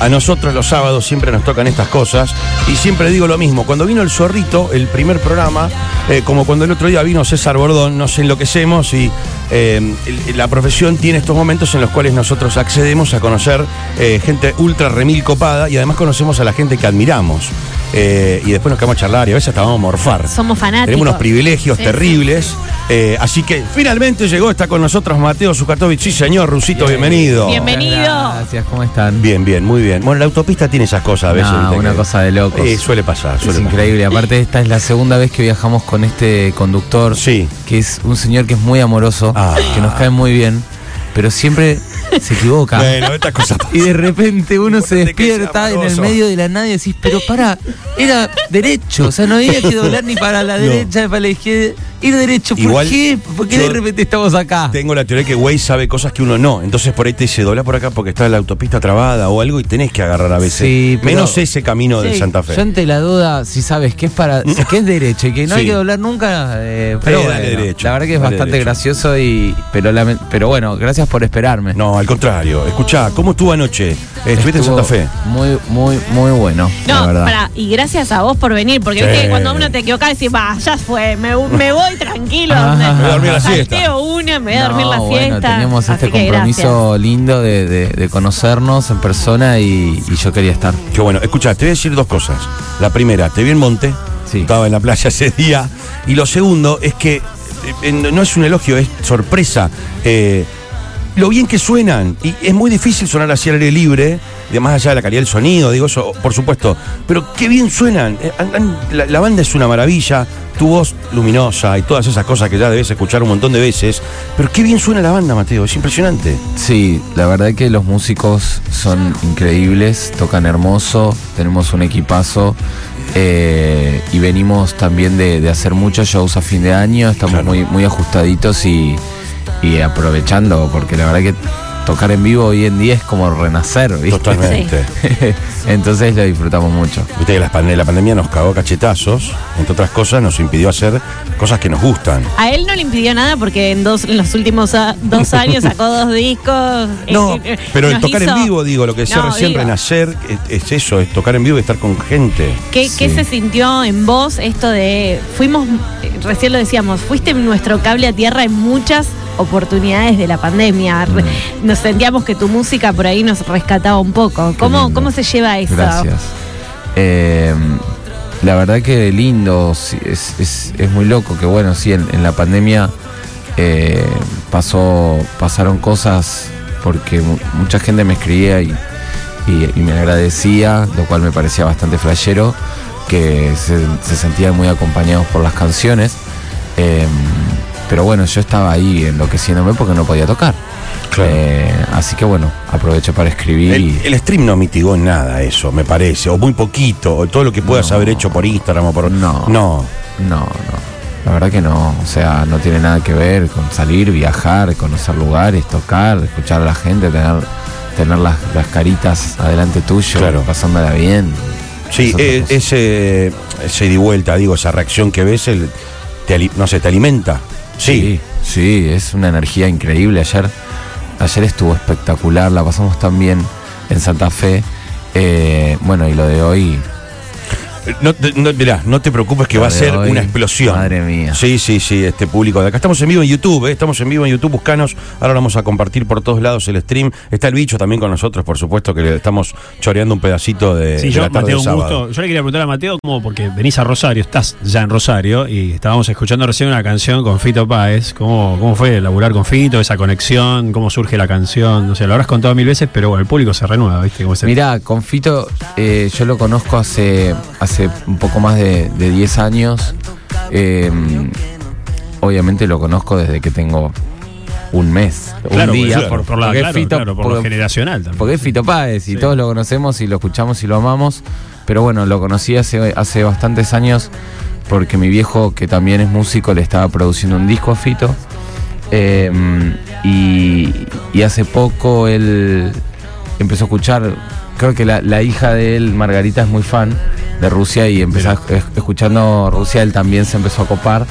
A nosotros los sábados siempre nos tocan estas cosas y siempre digo lo mismo. Cuando vino el zorrito, el primer programa, eh, como cuando el otro día vino César Bordón, nos enloquecemos y eh, la profesión tiene estos momentos en los cuales nosotros accedemos a conocer eh, gente ultra remil copada y además conocemos a la gente que admiramos. Eh, y después nos quedamos a charlar y a veces hasta vamos a morfar. Somos fanáticos. Tenemos unos privilegios Sí, terribles. Eh, así que finalmente llegó, está con nosotros Mateo Zukatovich. Sí, señor, Rusito, bienvenido. Bienvenido. Gracias, ¿cómo están? Bien, bien, muy bien. Bueno, la autopista tiene esas cosas a veces. No, una que- cosa de locos. Eh, suele pasar, Es suele pasar. increíble. Aparte, esta es la segunda vez que viajamos con este conductor. Sí. Que es un señor que es muy amoroso, Ah. que nos cae muy bien, pero siempre se equivoca. Bueno, estas cosas. Y de repente uno se De despierta en el medio de la nada y decís, pero para, era derecho, o sea, no había que doblar ni para la derecha ni para la izquierda, ir derecho. ¿Por Igual, qué? ¿Por qué de repente estamos acá? Tengo la teoría que Waze sabe cosas que uno no. Entonces por ahí te dice, dobla por acá porque está la autopista trabada o algo y tenés que agarrar a veces. Sí, pero- Menos ese camino del Sí, Santa Fe. Yo ante la duda, si sabes que es para, si que es derecho y que no Sí. hay que doblar nunca, eh, pero dale bueno, derecho, la verdad que es dale bastante derecho. gracioso y pero pero bueno, gracias por esperarme. No, al contrario. Escuchá, ¿cómo estuvo anoche? ¿Estuviste en Santa Fe? Muy, muy, muy bueno, la No, verdad. para, y gracias a vos por venir, porque Sí. viste que cuando uno te equivoca decís, va, ya fue, me, me voy tranquilo. Ah. Me voy a dormir la siesta. una, me voy a dormir No, la bueno, siesta. teníamos así este compromiso lindo de, de- de conocernos en persona y, y yo quería estar. Qué bueno. Escuchá, te voy a decir dos cosas. La primera, te vi en Monte. Sí. Estaba en la playa ese día. Y lo segundo es que eh, no es un elogio, es sorpresa. Eh, lo bien que suenan. Y es muy difícil sonar así al aire libre, de más allá de la calidad del sonido, digo eso, por supuesto. Pero qué bien suenan. Eh, la, la banda es una maravilla. Tu voz luminosa y todas esas cosas que ya debes escuchar un montón de veces. Pero qué bien suena la banda, Mateo. Es impresionante. Sí, la verdad que los músicos son increíbles, tocan hermoso, tenemos un equipazo eh, y venimos también de, de hacer muchos shows a fin de año, estamos Claro. muy, muy ajustaditos y, y aprovechando, porque la verdad que tocar en vivo hoy en día es como renacer, ¿viste? Totalmente. Entonces lo disfrutamos mucho. Viste que la, pande- la pandemia nos cagó a cachetazos, entre otras cosas, nos impidió hacer cosas que nos gustan. A él no le impidió nada porque en, dos, en los últimos a- dos años sacó dos discos. No, eh, pero el tocar hizo- en vivo, digo, lo que decía No, recién, digo, renacer, es, es eso, es tocar en vivo y estar con gente. ¿Qué, Sí. qué se sintió en vos esto de, fuimos, eh, recién lo decíamos, fuiste nuestro cable a tierra en muchas oportunidades de la pandemia. Mm. Nos sentíamos que tu música por ahí nos rescataba un poco. ¿Cómo, cómo se lleva eso? Gracias. Eh, la verdad que lindo, es, es- es muy loco, que bueno, sí, en, en la pandemia eh, pasó, pasaron cosas porque mu- mucha gente me escribía y, y- y me agradecía, lo cual me parecía bastante flashero, que se, se sentían muy acompañados por las canciones. Eh, pero bueno, yo estaba ahí enloqueciéndome porque no podía tocar. Claro. Eh, así que bueno, aprovecho para escribir. El, stream no mitigó en nada eso, me parece, o muy poquito, o todo lo que puedas No. haber hecho por Instagram o por... No. No. No, no. La verdad que no. O sea, no tiene nada que ver con salir, viajar, conocer lugares, tocar, escuchar a la gente, tener, tener las, las caritas adelante tuyo, Claro. pasándola bien. Sí, eh, ese, ese y vuelta, digo, esa reacción que ves, el, te, no sé, te alimenta. Sí. sí, es una energía increíble. Ayer, ayer estuvo espectacular, la pasamos tan bien en Santa Fe. Eh, bueno, y lo de hoy, No, te- no, mirá, no te preocupes que va a ser hoy, una explosión. madre mía. Sí, sí, sí, este público de acá. Estamos en vivo en YouTube, ¿eh? estamos en vivo en YouTube, buscanos. Ahora vamos a compartir por todos lados el stream. Está el bicho también con nosotros, por supuesto, que le estamos choreando un pedacito de, Sí, de yo, la tarde Mateo, del un sábado. gusto. Yo le quería preguntar a Mateo cómo, porque venís a Rosario, estás ya en Rosario y estábamos escuchando recién una canción con Fito Páez. ¿Cómo, cómo fue laburar con Fito, esa conexión? ¿Cómo surge la canción? No sé, lo habrás contado mil veces, pero bueno, el público se renueva, ¿viste? Cómo es el- Mirá, con Fito eh, yo lo conozco hace, hace un poco más de, de 10 años. Eh, obviamente lo conozco desde que tengo un mes, Claro, un día. por, por la- porque claro, Fito- por lo generacional también. porque es Fito Páez y Sí. todos lo conocemos y lo escuchamos y lo amamos. Pero bueno, lo conocí hace, hace bastantes años porque mi viejo, que también es músico, le estaba produciendo un disco a Fito. Eh, y, y hace poco él empezó a escuchar, creo que la, la hija de él, Margarita, es muy fan de Rusia y es- escuchando Rusia, él también se empezó a copar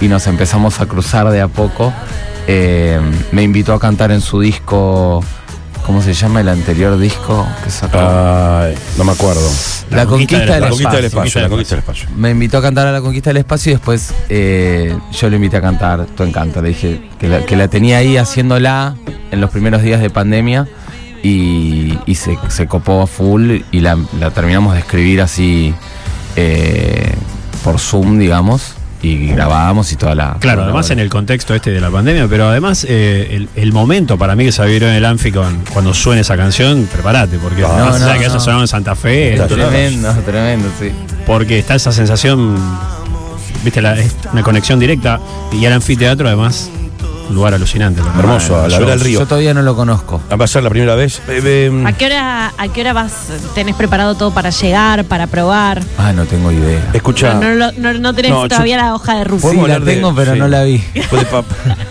y nos empezamos a cruzar de a poco. Eh, me invitó a cantar en su disco ¿cómo se llama el anterior disco que sacó? Ay, no me acuerdo. La conquista del La conquista del espacio. espacio, la conquista del espacio. Me invitó a cantar a la conquista del espacio y después eh, yo lo invité a cantar Tu Encanto. Le dije que la, que la tenía ahí haciéndola en los primeros días de pandemia y, y se, se copó a full y la, la terminamos de escribir así eh, por Zoom, digamos, y grabábamos y toda la. Claro, además en el contexto este de la pandemia, pero además eh, el, el momento para mí que se vivió en el Anfi con- cuando suene esa canción, prepárate, porque No, más allá no, que haya no. sonado en Santa Fe, Está todo- Tremendo, tremendo, sí. porque está esa sensación, viste, la- es una conexión directa y el anfiteatro además, lugar alucinante. ¿no? Hermoso, a la Yo- vera del río. Yo todavía no lo conozco. Va a ser la primera vez. Eh, eh, ¿A qué hora, a qué hora vas, tenés preparado todo para llegar, para probar? Ah, no tengo idea. escucha. No, no, lo- no, no tenés No, yo- todavía la hoja de ruta. Sí, ¿Podemos la hablar de- tengo, pero sí. no la vi. Pues de pap-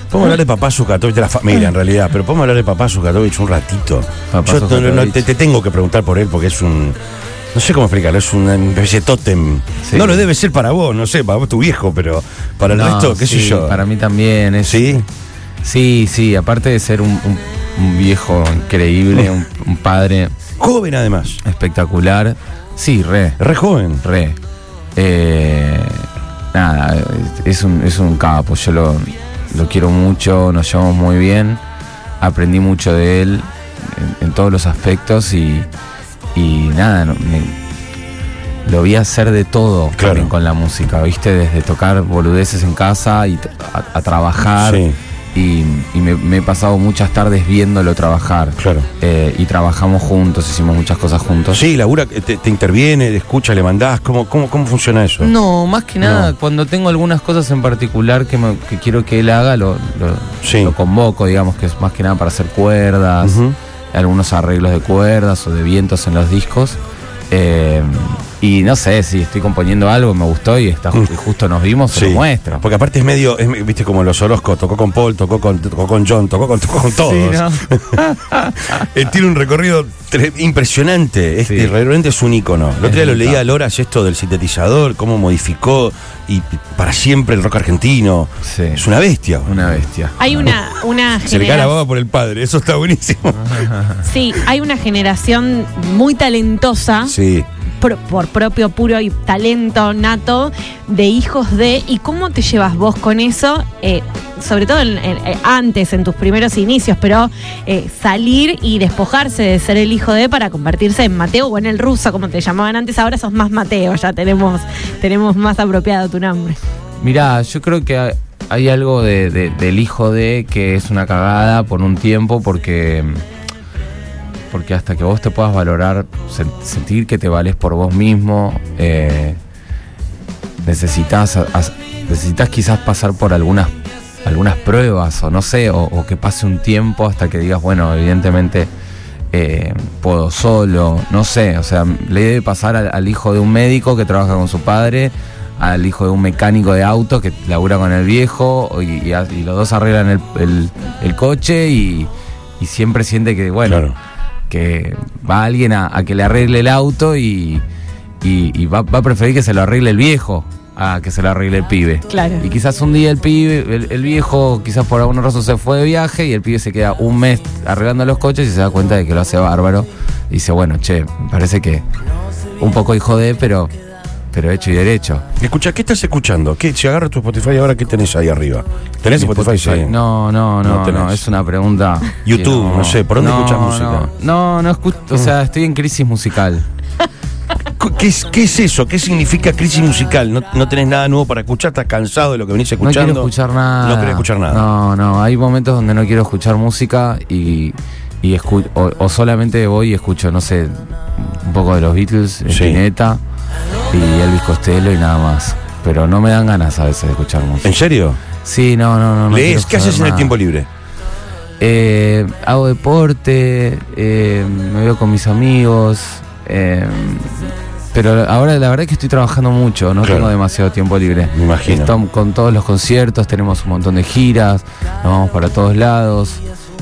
Podemos hablar de papá Zucatovich, de la familia en realidad, pero podemos hablar de papá Zucatovich un ratito. Papá Yo no- no- Zucatovich. te, te tengo que preguntar por él porque es un. No sé cómo explicarlo, es una especie de tótem. Sí. No lo debe ser para vos, no sé, para vos, tu viejo, pero para el No, resto, qué sé yo. Para mí también es. ¿Sí? Sí, sí, aparte de ser un, un- un viejo increíble, un, un padre Joven además. espectacular. Sí, re, Re joven. re. Eh, nada, es un, es un capo. Yo lo, lo quiero mucho, nos llevamos muy bien. Aprendí mucho de él en, en todos los aspectos y, y nada, no- me- lo vi hacer de todo Claro. también con la música, ¿viste? Desde tocar boludeces en casa y t- a, a trabajar. Sí. Y, y me, me he pasado muchas tardes viéndolo trabajar. Claro. Eh, y trabajamos juntos, hicimos muchas cosas juntos. Sí, Laura, te, te interviene, te escucha, le mandás. ¿Cómo, cómo, cómo funciona eso? No, más que nada, No. cuando tengo algunas cosas en particular que, me- que quiero que él haga, lo, lo- Sí. lo convoco, digamos que es más que nada para hacer cuerdas, algunos arreglos de cuerdas o de vientos en los discos. Eh, y no sé, si estoy componiendo algo, me gustó y, está, y justo nos vimos, se lo muestro. Porque aparte es medio, es, viste como los Orozco, tocó con Paul, tocó con, tocó con John, tocó con, tocó con todos. Sí, ¿no? Él tiene un recorrido impresionante, este Sí. realmente es un ícono. El otro día lo leía a Loras esto del sintetizador, cómo modificó y para siempre el rock argentino. Sí. Es una bestia. Una bestia. Hay una, una Se le cae la generación. baba por el padre, eso está buenísimo. Sí, hay una generación muy talentosa. Sí. Por, por propio puro talento nato de hijos de y cómo te llevas vos con eso Eh, sobre todo eh, antes en tus primeros inicios pero eh, salir y despojarse de ser el hijo de para convertirse en Mateo o en el ruso como te llamaban antes ahora sos más Mateo ya tenemos tenemos más apropiado tu nombre. Mirá, yo creo que hay- algo de- de- del hijo de que es una cagada por un tiempo porque porque hasta que vos te puedas valorar, sen- sentir que te vales por vos mismo, eh, necesitas as- necesitas quizás pasar por algunas algunas pruebas o no sé, o, que pase un tiempo hasta que digas, bueno, evidentemente eh, puedo solo, no sé, o sea, le debe pasar al, hijo de un médico que trabaja con su padre, al hijo de un mecánico de auto que labura con el viejo y, los dos arreglan el, el- coche y, siempre siente que, bueno. Que va alguien a, a que le arregle el auto y, y- y va, va a preferir que se lo arregle el viejo a que se lo arregle el pibe. Claro. Y quizás un día el pibe, el, el viejo, quizás por alguna razón se fue de viaje y el pibe se queda un mes arreglando los coches y se da cuenta de que lo hace bárbaro. Y dice, bueno, che, me parece que un poco hijo de, pero, pero hecho y derecho. Escucha, ¿qué estás escuchando? ¿Qué, si agarro tu Spotify ahora, ¿qué tenés ahí arriba? ¿Tenés Spotify? Sí. No, no, No no, no, es una pregunta. YouTube, no sé, ¿por dónde escuchás música? No, no, no escucho, o sea, estoy en crisis musical. ¿Qué es, ¿Qué es eso? ¿Qué significa crisis musical? ¿No, no tenés nada nuevo para escuchar? ¿Estás cansado de lo que venís No escuchando? quiero escuchar nada. No querés escuchar nada. No, no, hay momentos donde no quiero escuchar música y, y escu- o, o solamente voy y escucho, no sé, un poco de los Beatles, Spinetta y Elvis Costello y nada más. Pero no me dan ganas a veces de escuchar música. ¿En serio? Sí, no, no, no. no ¿Lees? ¿Qué haces en el tiempo libre? Eh, hago deporte, eh, me veo con mis amigos. eh, pero ahora la verdad es que estoy trabajando mucho, no Claro. tengo demasiado tiempo libre. Me imagino. Estamos con todos los conciertos, tenemos un montón de giras, nos vamos para todos lados.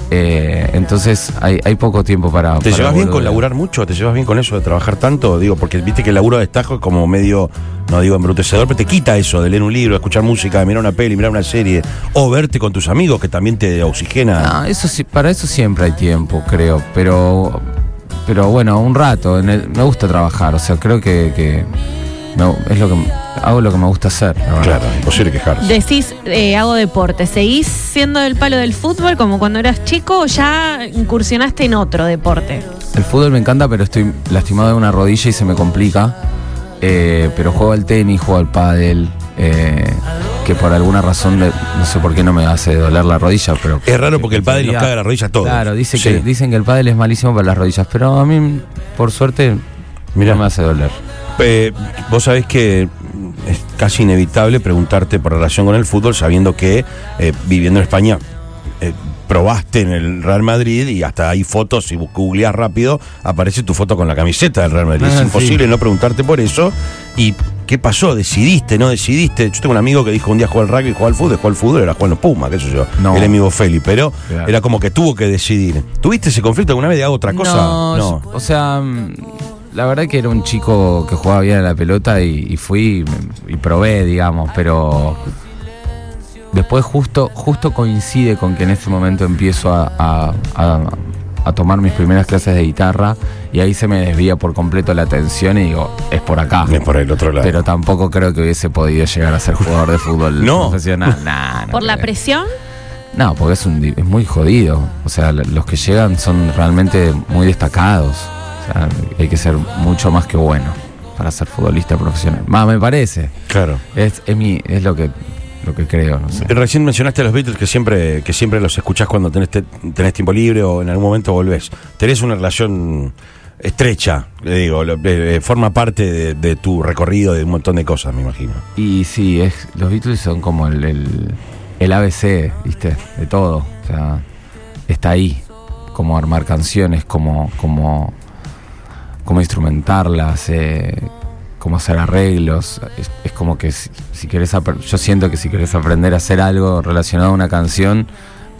Eh, entonces hay, hay poco tiempo para. ¿Te para llevas bien con laburar mucho? ¿Te llevas bien con eso de trabajar tanto? Digo, porque viste que el laburo de destajo es como medio, no digo embrutecedor, pero te quita eso de leer un libro, escuchar música, de mirar una peli, mirar una serie, o verte con tus amigos que también te oxigena. No, eso sí, para eso siempre hay tiempo, creo. Pero, pero bueno, un rato. en el- me gusta trabajar, o sea, creo que, que me- es lo que hago lo que me gusta hacer. Claro, imposible quejarse. Decís, eh, hago deporte. ¿Seguís siendo del palo del fútbol como cuando eras chico o ya incursionaste en otro deporte? El fútbol me encanta, pero estoy lastimado de una rodilla y se me complica. Eh, pero juego al tenis, juego al pádel, eh, que por alguna razón, le- no sé por qué no me hace doler la rodilla, pero... Es raro porque el pádel nos caga la rodilla a todos. Claro, dice Sí. que, dicen que el pádel es malísimo para las rodillas, pero a mí, por suerte, Mirá. no me hace doler. Eh, vos sabés que es casi inevitable preguntarte por relación con el fútbol, sabiendo que eh, viviendo en España eh, probaste en el Real Madrid y hasta hay fotos, si vos googleás rápido, aparece tu foto con la camiseta del Real Madrid. Ah, es sí. imposible no preguntarte por eso. ¿Y qué pasó? ¿Decidiste? ¿No decidiste? Yo tengo un amigo que dijo un día jugar al rugby, jugar al fútbol, jugar al fútbol, era jugar en los Pumas, qué sé yo. No. Es mi Feli, pero Claro. era como que tuvo que decidir. ¿Tuviste ese conflicto alguna vez de hago otra cosa? No, yo- o sea, la verdad que era un chico que jugaba bien a la pelota y, y fui y, y probé, digamos, pero después justo, justo coincide con que en este momento empiezo a, a- a- a tomar mis primeras clases de guitarra y ahí se me desvía por completo la atención y digo, es por acá. Es por el otro lado. Pero tampoco creo que hubiese podido llegar a ser jugador de fútbol No. profesional. Nah, no ¿Por la presión? No, porque es, un, es muy jodido. O sea, los que llegan son realmente muy destacados. Sea, hay que ser mucho más que bueno para ser futbolista profesional. Más me parece. claro. Es, es, mi, es lo que lo que creo, no sé. Recién mencionaste a los Beatles que siempre, que siempre los escuchás cuando tenés, te- tenés tiempo libre o en algún momento volvés. Tenés una relación estrecha, le digo, lo- eh, eh, forma parte de, de tu recorrido de un montón de cosas, me imagino. Y sí, es, los Beatles son como el, el, el ABC, ¿viste? De todo. O sea, está ahí. Como armar canciones, como, como, como instrumentarlas, eh, como hacer arreglos. Es, es como que si, si querés yo siento que si querés aprender a hacer algo relacionado a una canción,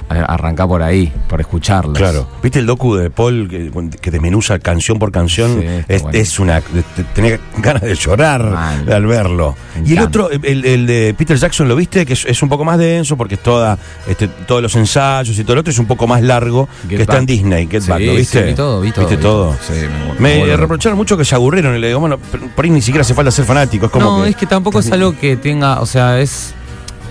arranca por ahí, por escucharlas. Claro. ¿Viste el docu de Paul que, que desmenuza canción por canción? Sí, es, bueno. es una. te- Tenés ganas de llorar Mal. al verlo. Y el otro, el, el de Peter Jackson, ¿lo viste? Que es, es un poco más denso porque es toda, este, todos los ensayos y todo lo otro es un poco más largo Get que está en. Disney. Get Sí, Back, ¿lo viste? sí, vi todo, vi todo. ¿Viste vi todo? Sí, me, Me reprocharon mucho que se aburrieron y le digo, bueno, por ahí ni siquiera hace falta ser fanático. Es como no, que, es que tampoco es algo que tenga, o sea, es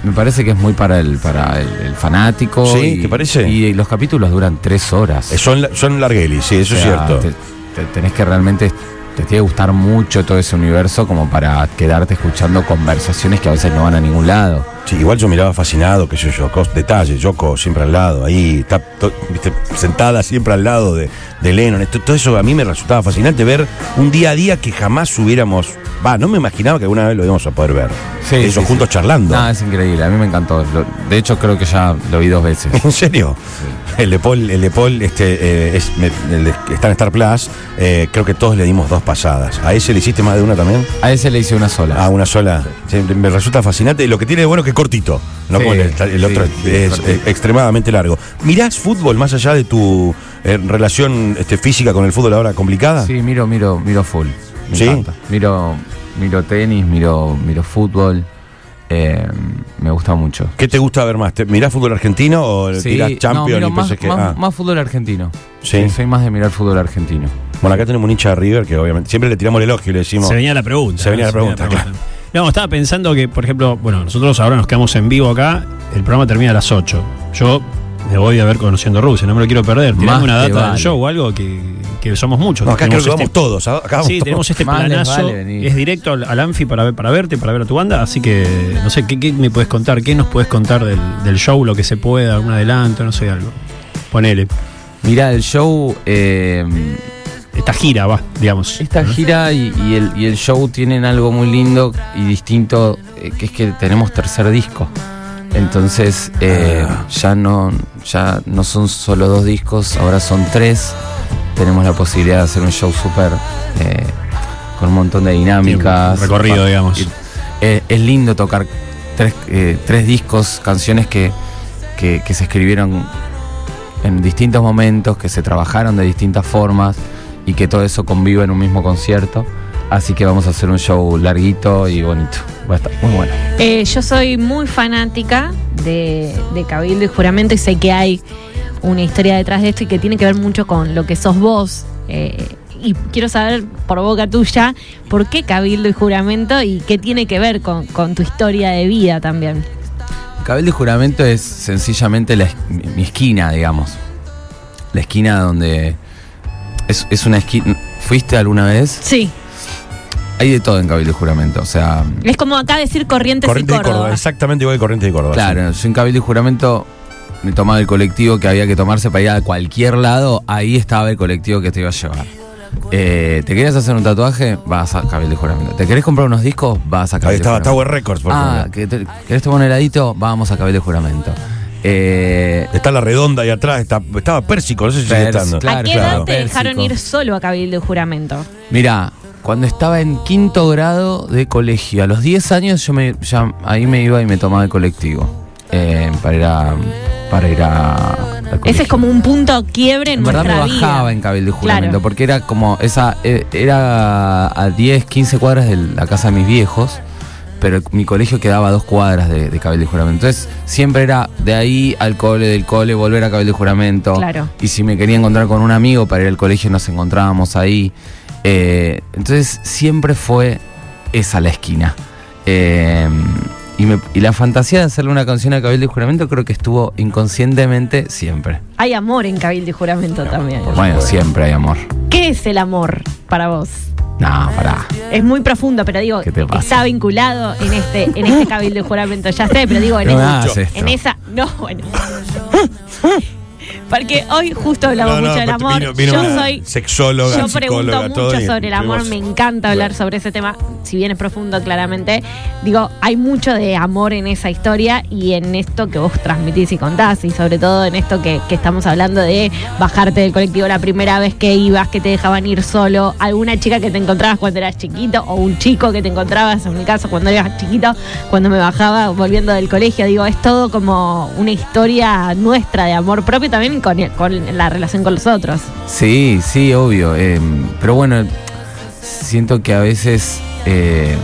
me parece que es muy para el para el, el fanático. Sí, y, ¿te parece? Y los capítulos duran tres horas. Eh, Son, son larguelis, sí, eso O es cierto. te- te- tenés que realmente te tiene que gustar mucho todo ese universo como para quedarte escuchando conversaciones que a veces no van a ningún lado. Sí, igual yo miraba fascinado, qué sé yo, cos- detalles, Yoko siempre al lado, ahí to- viste, sentada siempre al lado de, de Lennon. Esto- todo eso a mí me resultaba fascinante ver un día a día que jamás hubiéramos, va, no me imaginaba que alguna vez lo íbamos a poder ver. Sí, Ellos sí, juntos sí. charlando. No, es increíble, a mí me encantó. Lo- de hecho, creo que ya lo vi dos veces. ¿En serio? El de Paul, el de Paul este, eh, es, me- el de- está en Star Plus, eh, creo que todos le dimos dos pasadas. ¿A ese le hiciste más de una también? A ese le hice una sola. Ah, una sola. Me resulta fascinante. Y lo que tiene de bueno es que es cortito. No como el, el otro es eh, extremadamente largo. ¿Mirás fútbol más allá de tu eh, relación este, física con el fútbol ahora complicada? Sí, miro, miro, miro full. Me ¿Sí? encanta. Miro, miro tenis, miro, miro fútbol. eh, me gusta mucho. ¿Qué te gusta ver más? ¿Te- ¿Mirás fútbol argentino o Sí, tirás no, Champions y más, PSG? más- Ah, más fútbol argentino. Sí. Soy más de mirar fútbol argentino. Bueno, acá tenemos un hincha de River que obviamente siempre le tiramos el elogio y le decimos. Se venía la pregunta. Se venía la pregunta, claro. No, estaba pensando que, por ejemplo, bueno, nosotros ahora nos quedamos en vivo acá, el programa termina a las 8. Yo me voy a ver conociendo Rusia, no me lo quiero perder. Más una data del show o algo que, que somos muchos. No, acá creo Tenemos que vamos este- todos. ¿ah? Acá vamos Sí, todos. tenemos este Más planazo. vale es directo al, al Anfi para ver, para verte, para ver a tu banda. Así que, no sé, ¿qué, qué me puedes contar? ¿Qué nos puedes contar del, del show, lo que se pueda, algún adelanto, no sé, algo? Ponele. Mira, el show. eh, Esta gira, va, digamos. esta gira y, y el, y el show tienen algo muy lindo y distinto, eh, que es que tenemos tercer disco. Entonces, eh, Ah. ya, no, ya no son solo dos discos, ahora son tres. Tenemos la posibilidad de hacer un show súper. eh, con un montón de dinámicas. Recorrido, Pa- digamos. y- eh, es lindo tocar tres, eh, tres discos, canciones que, que, que se escribieron en distintos momentos, que se trabajaron de distintas formas y que todo eso convive en un mismo concierto. Así que vamos a hacer un show larguito y bonito. Va a estar muy bueno. Eh, yo soy muy fanática de, de Cabildo y Juramento y sé que hay una historia detrás de esto y que tiene que ver mucho con lo que sos vos. eh, y quiero saber por boca tuya por qué Cabildo y Juramento y qué tiene que ver con, con tu historia de vida también. Cabildo y Juramento es sencillamente la mi esquina, digamos. La esquina donde. Es, es una esquina. ¿Fuiste alguna vez? Sí, Hay de todo en Cabildo y Juramento. O sea, es como acá decir Corrientes Corriente y de Córdoba. Córdoba, exactamente igual que Corriente de Córdoba. claro, yo en Cabildo y Juramento me tomaba el colectivo que había que tomarse para ir a cualquier lado. Ahí estaba el colectivo que te iba a llevar. Eh, ¿Te querías hacer un tatuaje? Vas a Cabildo y Juramento. ¿Te querés comprar unos discos? Vas a Ahí Cabildo y estaba. Tower Records, por Ah. ¿que te- ¿querés tomar un heladito? Vamos a Cabildo y Juramento. Eh, Está la redonda ahí atrás, está, estaba Pérsico, no sé si sigue estando. claro, ¿A qué claro. edad te dejaron Pérsico. ir solo a Cabildo y Juramento? Mira, cuando estaba en quinto grado de colegio, a los 10 años yo me, ya, ahí me iba y me tomaba el colectivo eh, para ir a, para ir a, Ese es como un punto quiebre en, En verdad me nuestra vida. bajaba en Cabildo y Juramento, Claro. porque era como esa, eh, era a 10, 15 cuadras de la casa de mis viejos, pero mi colegio quedaba a dos cuadras de, de Cabildo y Juramento. Entonces siempre era de ahí al cole, del cole, volver a Cabildo y Juramento. Claro. Y si me quería encontrar con un amigo para ir al colegio, nos encontrábamos ahí. Eh, entonces siempre fue esa la esquina. Eh, y, me- y la fantasía de hacerle una canción a Cabildo y Juramento creo que estuvo inconscientemente siempre. Hay amor en Cabildo y Juramento también. Bueno, siempre hay amor. ¿Qué es el amor para vos? No, pará. Es muy profundo, pero digo, ¿Qué te pasa? está vinculado en este, en este cabildo y juramento. Ya sé, pero digo, en, No esto. en esa. No, bueno. Porque hoy justo hablamos No, no, mucho del amor. vino- vino yo soy. sexóloga, Yo pregunto mucho sobre el amor, me encanta hablar sobre ese tema, si bien es profundo claramente. Digo, hay mucho de amor en esa historia y en esto que vos transmitís y contás, y sobre todo en esto que, que estamos hablando de bajarte del colectivo la primera vez que ibas, que te dejaban ir solo, alguna chica que te encontrabas cuando eras chiquito, o un chico que te encontrabas, en mi caso, cuando eras chiquito, cuando me bajaba volviendo del colegio. Digo, es todo como una historia nuestra de amor propio también con, con la relación con los otros. Sí, sí, obvio. eh, pero bueno, siento que a veces eh,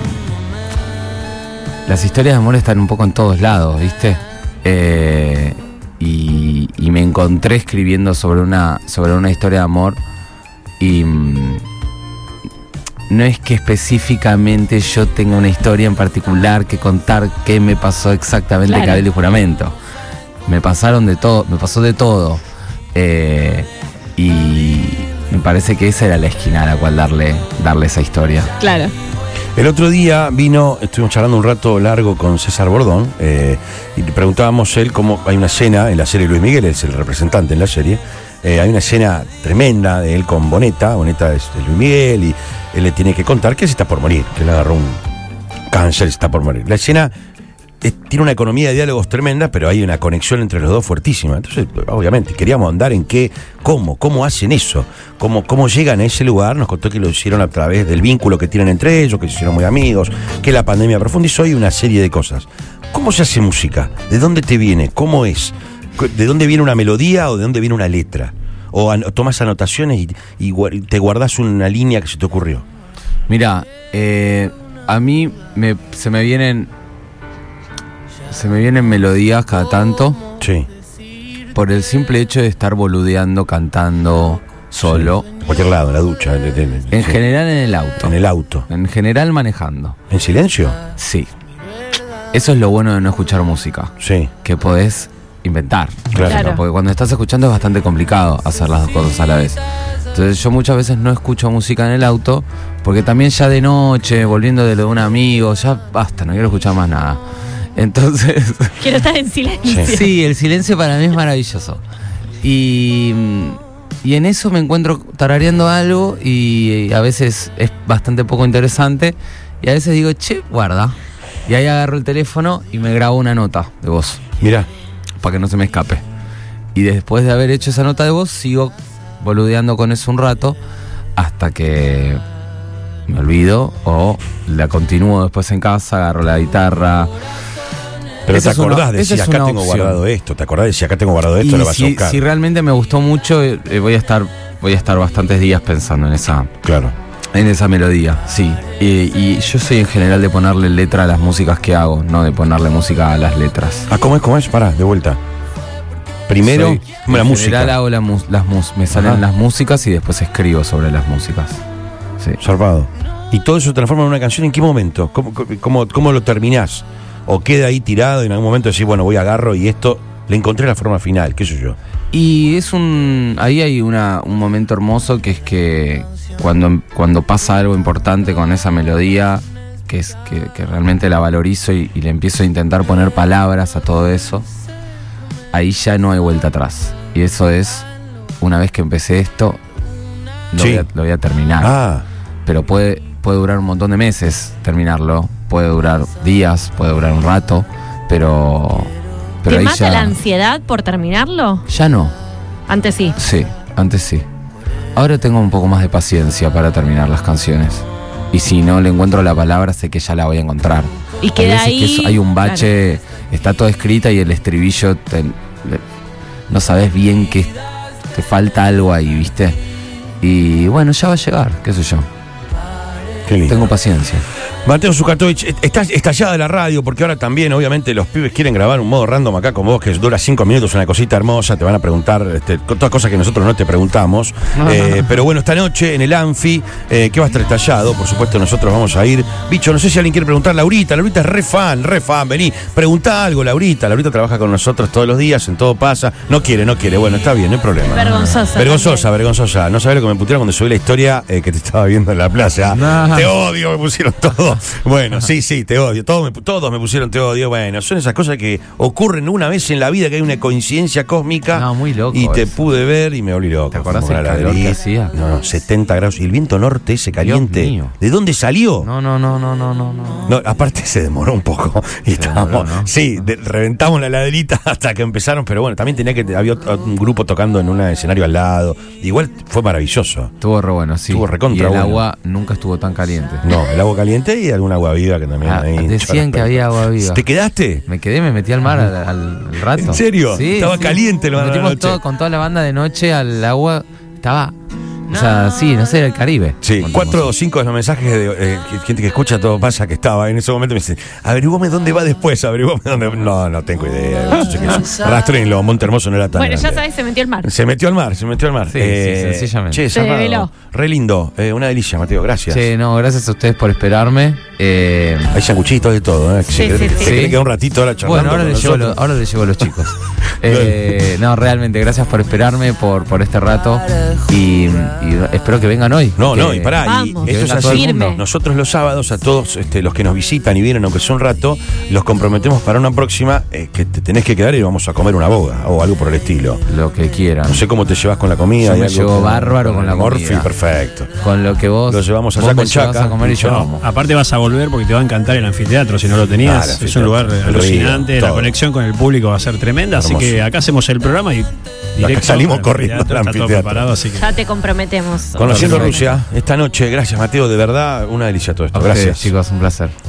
las historias de amor están un poco en todos lados, ¿viste? Eh, y, y me encontré escribiendo sobre una, sobre una historia de amor y mm, no es que específicamente yo tenga una historia en particular que contar qué me pasó exactamente en Claro. Y Juramento. Me pasaron de todo, me pasó de todo. Eh, y me parece que esa era la esquina a la cual darle, darle esa historia. Claro. El otro día vino, estuvimos charlando un rato largo con César Bordón eh, y le preguntábamos él cómo hay una escena en la serie Luis Miguel, es el representante en la serie. eh, hay una escena tremenda de él con Boneta, Boneta es de Luis Miguel y él le tiene que contar que se está por morir, que le agarró un cáncer, se está por morir. La escena tiene una economía de diálogos tremenda, pero hay una conexión entre los dos fuertísima. Entonces, obviamente, queríamos andar en qué, cómo, cómo hacen eso, cómo, cómo llegan a ese lugar. Nos contó que lo hicieron a través del vínculo que tienen entre ellos, que se hicieron muy amigos, que la pandemia profundizó y una serie de cosas. ¿Cómo se hace música? ¿De dónde te viene? ¿Cómo es? ¿De dónde viene una melodía o de dónde viene una letra? ¿O an- tomas anotaciones y, te guardas una línea que se te ocurrió? Mira, eh, a mí se me vienen. Se me vienen melodías cada tanto Sí. por el simple hecho de estar boludeando, cantando solo. En cualquier lado, en la ducha. en- en- En sí. general en el auto. En el auto. En general manejando. ¿En silencio? Sí. Eso es lo bueno de no escuchar música. Sí. Que podés inventar. Claro. Claro. Porque cuando estás escuchando es bastante complicado hacer las dos cosas a la vez. Entonces yo muchas veces no escucho música en el auto porque también ya de noche, volviendo de lo de un amigo, ya basta, no quiero escuchar más nada. Entonces, Quiero estar en silencio. Sí. el silencio para mí es maravilloso. Y, y en eso me encuentro tarareando algo y a veces es bastante poco interesante y a veces digo, che, guarda. Y ahí agarro el teléfono y me grabo una nota de voz Mira. para que no se me escape. Y después de haber hecho esa nota de voz, sigo boludeando con eso un rato hasta que me olvido o la continúo después en casa, agarro la guitarra, Pero Esa te una- acordás de es acá tengo opción. guardado esto, te acordás de decir, acá tengo guardado esto, Y lo vas a si, buscar. si realmente me gustó mucho, eh, eh, voy a estar voy a estar bastantes días pensando en esa Claro. en esa melodía, sí. Y, y yo soy en general de ponerle letra a las músicas que hago, no de ponerle música a las letras. Ah, ¿cómo es? ¿Cómo es? Pará, de vuelta. Primero, Soy- la en música. general hago la las mus- me salen Ajá. las músicas y después escribo sobre las músicas. Sí. Zarpado. ¿Y todo eso se transforma en una canción en qué momento? ¿Cómo, cómo, cómo lo terminás? ¿O queda ahí tirado y en algún momento decís, bueno, voy agarro y esto le encontré la forma final, qué sé yo? Y es un. Ahí hay una, un momento hermoso que es que cuando, cuando pasa algo importante con esa melodía, que es que, que realmente la valorizo y, y le empiezo a intentar poner palabras a todo eso, ahí ya no hay vuelta atrás. Y eso es, una vez que empecé esto, lo, Sí. voy, a, lo voy a terminar. Ah, Pero puede, puede durar un montón de meses terminarlo, puede durar días, puede durar un rato, pero. pero ¿Te ahí mata ya, la ansiedad por terminarlo? ya no. Antes sí. Sí, antes sí. Ahora tengo un poco más de paciencia para terminar las canciones. Y si no le encuentro la palabra, sé que ya la voy a encontrar. Y Hay queda veces ahí. que es- hay un bache, está todo escrita y el estribillo te- le- no sabes bien que te falta algo ahí, ¿viste? Y bueno, ya va a llegar, qué sé yo. qué lindo. Tengo paciencia. Mateo Zukatovich, eh, estás estallada la radio porque ahora también, obviamente, los pibes quieren grabar un modo random acá con vos que dura cinco minutos, una cosita hermosa, te van a preguntar este, todas cosas que nosotros no te preguntamos. Eh, pero bueno, esta noche en el Anfi, eh, que va a estar estallado, por supuesto, nosotros vamos a ir. Bicho, no sé si alguien quiere preguntar, Laurita, Laurita es re fan, re fan, vení, preguntá algo, Laurita. Laurita trabaja con nosotros todos los días, en todo pasa. No quiere, no quiere, bueno, está bien, no hay problema. Vergonzosa. Vergonzosa, vergonzosa. No sabés lo que me putearon cuando subí la historia eh, que te estaba viendo en la playa. No. Te odio, me pusieron todo. Bueno, sí, sí, te odio. Todos me, todos me pusieron te odio. Bueno, son esas cosas que ocurren una vez en la vida, que hay una coincidencia cósmica. No, muy loco Y te eso. pude ver y me volví loco. ¿Te acordás el calor que hacía? No, no, 70 grados. Y el viento norte ese caliente. ¿De dónde salió? No, no, no, no, no, no. no. Aparte se demoró un poco. Y estábamos, demoró, ¿no? sí, de- reventamos la laderita hasta que empezaron, pero bueno, también tenía que había otro- un grupo tocando en un escenario al lado. Igual fue maravilloso. Estuvo re bueno, sí. Estuvo recontra y el bueno. agua nunca estuvo tan caliente. No, el agua caliente y alguna agua viva que también Ah, ahí decían que había agua viva. ¿Te quedaste? Me quedé, me metí al mar al, rato. ¿En serio? Estaba caliente el mar a la Nos metimos noche. todo, con toda la banda de noche al agua. Estaba. O sea, sí, no sé, era el Caribe. Sí, cuatro o cinco de los mensajes de eh, gente que escucha todo pasa que estaba en ese momento me dicen, averiguame dónde va después, averiguame dónde. No, no tengo idea. Rastrenlo, Monte Hermoso no era tan Bueno, ya grande. sabes, se metió el mar. Se metió al mar, se metió al mar. Sí, sí, sencillamente. Che, Se zarpado. develó. Re lindo, eh, una delicia, Mateo, gracias. Che, no, gracias a ustedes por esperarme. Eh, Hay sanguchitos de todo, ¿eh? Sí, sí, sí. quedar un ratito ahora charlando bueno, ahora con les, llevo nosotros. lo- ahora les llevo a los chicos. Eh, no, realmente, gracias por esperarme, por, por este rato. Y, y espero que vengan hoy. No, que- no, y pará, y esto es así. Firme. Nosotros los sábados, a todos este, los que nos visitan y vienen, aunque sea un rato, los comprometemos para una próxima eh, que te tenés que quedar y vamos a comer una boga o algo por el estilo. Lo que quieran. No sé cómo te llevas con la comida. Yo me llevo bárbaro con la Morphy, comida. perfecto. Con lo que vos. Lo llevamos allá vos con Chaca. a comer y yo No. Aparte vas a volver porque te va a encantar el anfiteatro si no lo Ah, tenías. el es un lugar alucinante, río, la conexión con el público va a ser tremenda, así que acá hacemos el programa y directo salimos al corriendo al anfiteatro. preparado, así que Ya te Conociendo. Rusia, esta noche, gracias Mateo, de verdad, una delicia todo esto. A ustedes, Gracias. chicos, un placer.